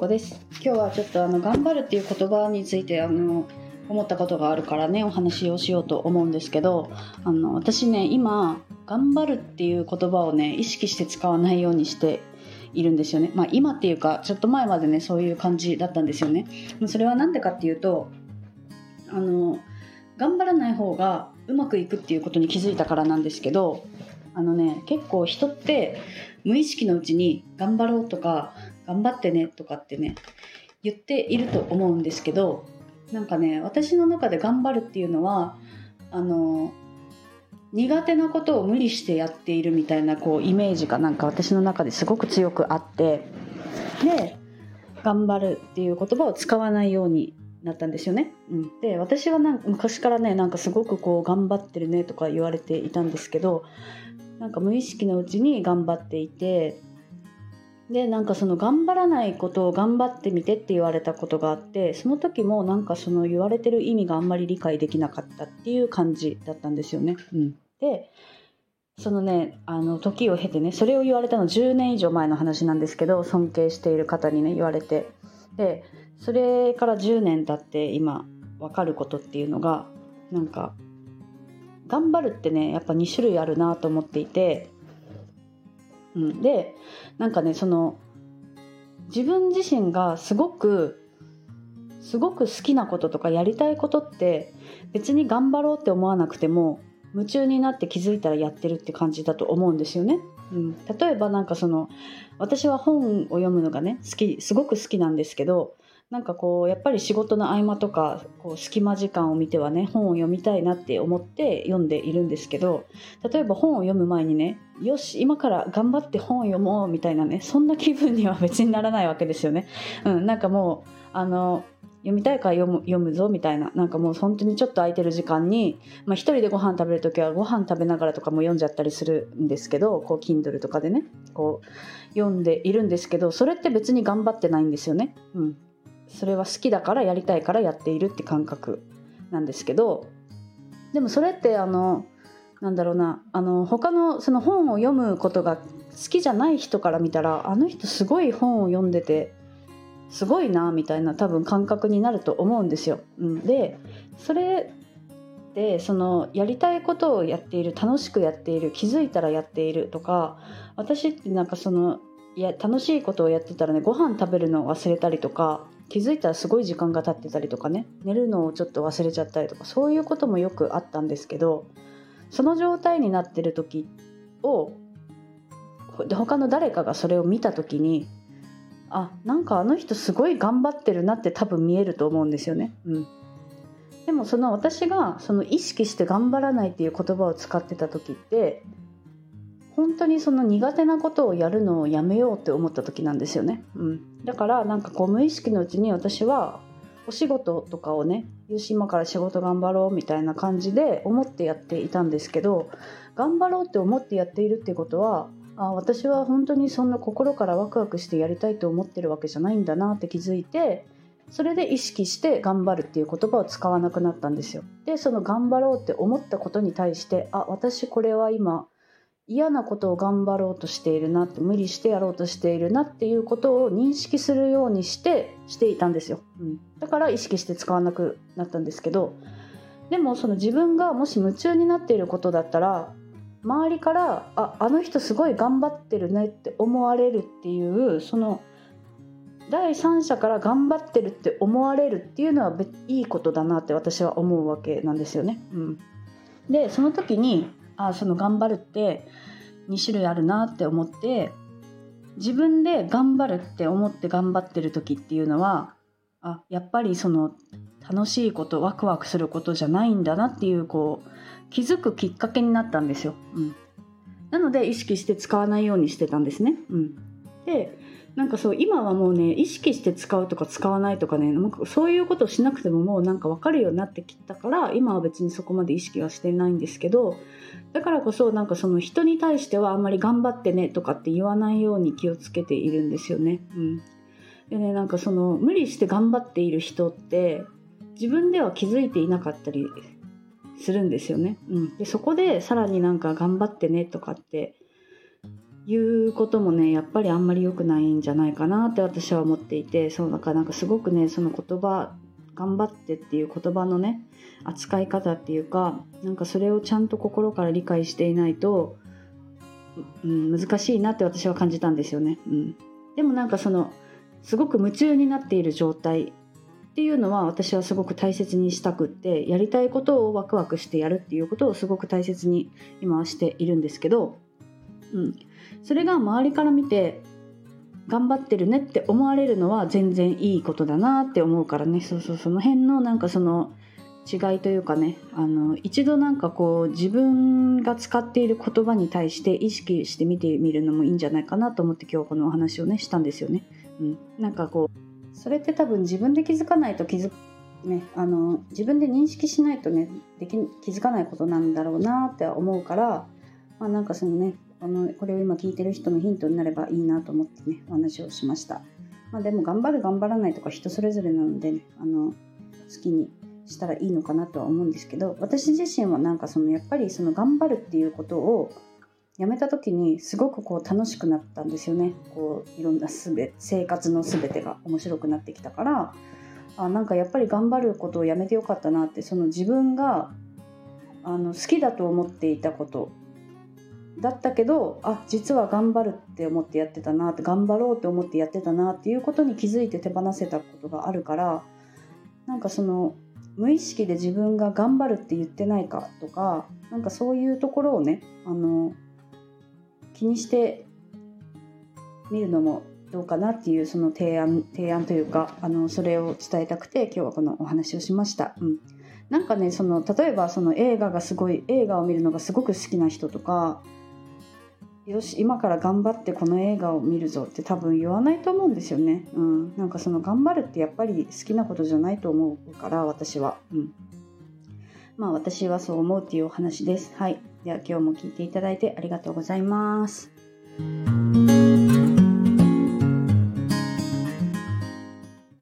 子です。今日はちょっとあの頑張るっていう言葉についてあの思ったことがあるからねお話をしようと思うんですけどあの私ね今頑張るっていう言葉をね意識して使わないようにしているんですよね。まあ今っていうかちょっと前までねそういう感じだったんですよね。それは何でかっていうとあの頑張らない方がうまくいくっていうことに気づいたからなんですけどあのね結構人って無意識のうちに頑張ろうとか頑張ってねとかってね言っていると思うんですけどなんかね私の中で頑張るっていうのはあの苦手なことを無理してやっているみたいなこうイメージがなんか私の中ですごく強くあってで頑張るっていう言葉を使わないようになったんですよね。うん、で私はなんか昔からねなんかすごくこう頑張ってるねとか言われていたんですけどなんか無意識のうちに頑張っていてでなんかその頑張らないことを頑張ってみてって言われたことがあってその時もなんかその言われてる意味があんまり理解できなかったっていう感じだったんですよね。うん、でそのねあの時を経てねそれを言われたの10年以上前の話なんですけど尊敬している方にね言われてでそれから10年経って今分かることっていうのがなんか頑張るってねやっぱ2種類あるなと思っていてうん、でなんかねその自分自身がすごくすごく好きなこととかやりたいことって別に頑張ろうって思わなくても夢中になって気づいたらやってるって感じだと思うんですよね。うん、例えばなんかその私は本を読むのがね好きすごく好きなんですけどなんかこうやっぱり仕事の合間とかこう隙間時間を見てはね本を読みたいなって思って読んでいるんですけど例えば本を読む前にねよし今から頑張って本を読もうみたいなねそんな気分には別にならないわけですよね。うん、なんかもうあの読みたいから読む読むぞみたいななんかもう本当にちょっと空いてる時間に、まあ、一人でご飯食べる時はご飯食べながらとかも読んじゃったりするんですけどこう Kindle とかでねこう読んでいるんですけどそれって別に頑張ってないんですよね。うん、それは好きだからやりたいからやっているって感覚なんですけどでもそれってあのなんだろうなあの他のその本を読むことが好きじゃない人から見たらあの人すごい本を読んでてすごいなみたいな多分感覚になると思うんですよ。うん、でそれでそのやりたいことをやっている楽しくやっている気づいたらやっているとか私ってなんかそのいや楽しいことをやってたらねご飯食べるのを忘れたりとか気づいたらすごい時間が経ってたりとかね寝るのをちょっと忘れちゃったりとかそういうこともよくあったんですけどその状態になってる時を他の誰かがそれを見た時にあなんかあの人すごい頑張ってるなって多分見えると思うんですよね。うん、でもその私がその意識して頑張らないっていう言葉を使ってた時って本当にその苦手なことをやるのをやめようって思った時なんですよね、うん、だからなんかこう無意識のうちに私はお仕事とかをねよし今から仕事頑張ろうみたいな感じで思ってやっていたんですけど頑張ろうって思ってやっているってことはあ私は本当にそんな心からワクワクしてやりたいと思ってるわけじゃないんだなって気づいてそれで意識して頑張るっていう言葉を使わなくなったんですよ。でその頑張ろうって思ったことに対してあ私これは今嫌なことを頑張ろうとしているなって無理してやろうとしているなっていうことを認識するようにしてしていたんですよ、うん、だから意識して使わなくなったんですけどでもその自分がもし夢中になっていることだったら周りからああの人すごい頑張ってるねって思われるっていうその第三者から頑張ってるって思われるっていうのはいいことだなって私は思うわけなんですよね。うん、でその時にあその頑張るって2種類あるなって思って自分で頑張るって思って頑張ってる時っていうのはあやっぱりその楽しいことワクワクすることじゃないんだなっていうこう気づくきっかけになったんですよ。うん、なので意識して使わないようにしてたんですね。うん、でなんかそう今はもうね意識して使うとか使わないとかねなんかそういうことをしなくてももうなんか分かるようになってきたから今は別にそこまで意識はしてないんですけどだからこそなんかその人に対してはあんまり頑張ってねとかって言わないように気をつけているんですよね。うん、でねなんかその無理して頑張っている人って自分では気づいていなかったりするんですよね。うん、でそこでさらになんか頑張ってねとかっていうこともねやっぱりあんまり良くないんじゃないかなって私は思っていてそうなんかなんかすごくねその言葉頑張ってっていう言葉のね扱い方っていうかなんかそれをちゃんと心から理解していないと、うん、難しいなって私は感じたんですよね。うん、でもなんかそのすごく夢中になっている状態っていうのは私はすごく大切にしたくってやりたいことをワクワクしてやるっていうことをすごく大切に今はしているんですけど、うん、それが周りから見て頑張ってるねって思われるのは全然いいことだなって思うからね。そうそう。その辺のなんかその違いというかね。あの一度なんかこう自分が使っている言葉に対して意識して見てみるのもいいんじゃないかなと思って今日このお話をねしたんですよね。うん、なんかこうそれって多分自分で気づかないと気づね、あの自分で認識しないとねでき気づかないことなんだろうなって思うから、まあ、なんかそのねあのこれを今聞いてる人のヒントになればいいなと思ってねお話をしました、まあ、でも頑張る頑張らないとか人それぞれなので、ね、あの好きにしたらいいのかなとは思うんですけど私自身はなんかそのやっぱりその頑張るっていうことをやめた時にすごくこう楽しくなったんですよね。こういろんなすべ生活の全てが面白くなってきたから。あなんかやっぱり頑張ることをやめてよかったなってその自分があの好きだと思っていたことだったけどあ実は頑張るって思ってやってたなって頑張ろうって思ってやってたなっていうことに気づいて手放せたことがあるからなんかその無意識で自分が頑張るって言ってないかとかなんかそういうところをねあの気にしてみるのもどうかなっていうその提案提案というかあのそれを伝えたくて今日はこのお話をしました。うんなんかねその例えばその映画がすごい映画を見るのがすごく好きな人とかよし今から頑張ってこの映画を見るぞって多分言わないと思うんですよね。うん、なんかその頑張るってやっぱり好きなことじゃないと思うから私は。うん、まあ私はそう思うっていうお話です。はい。では今日も聞いていただいてありがとうございます。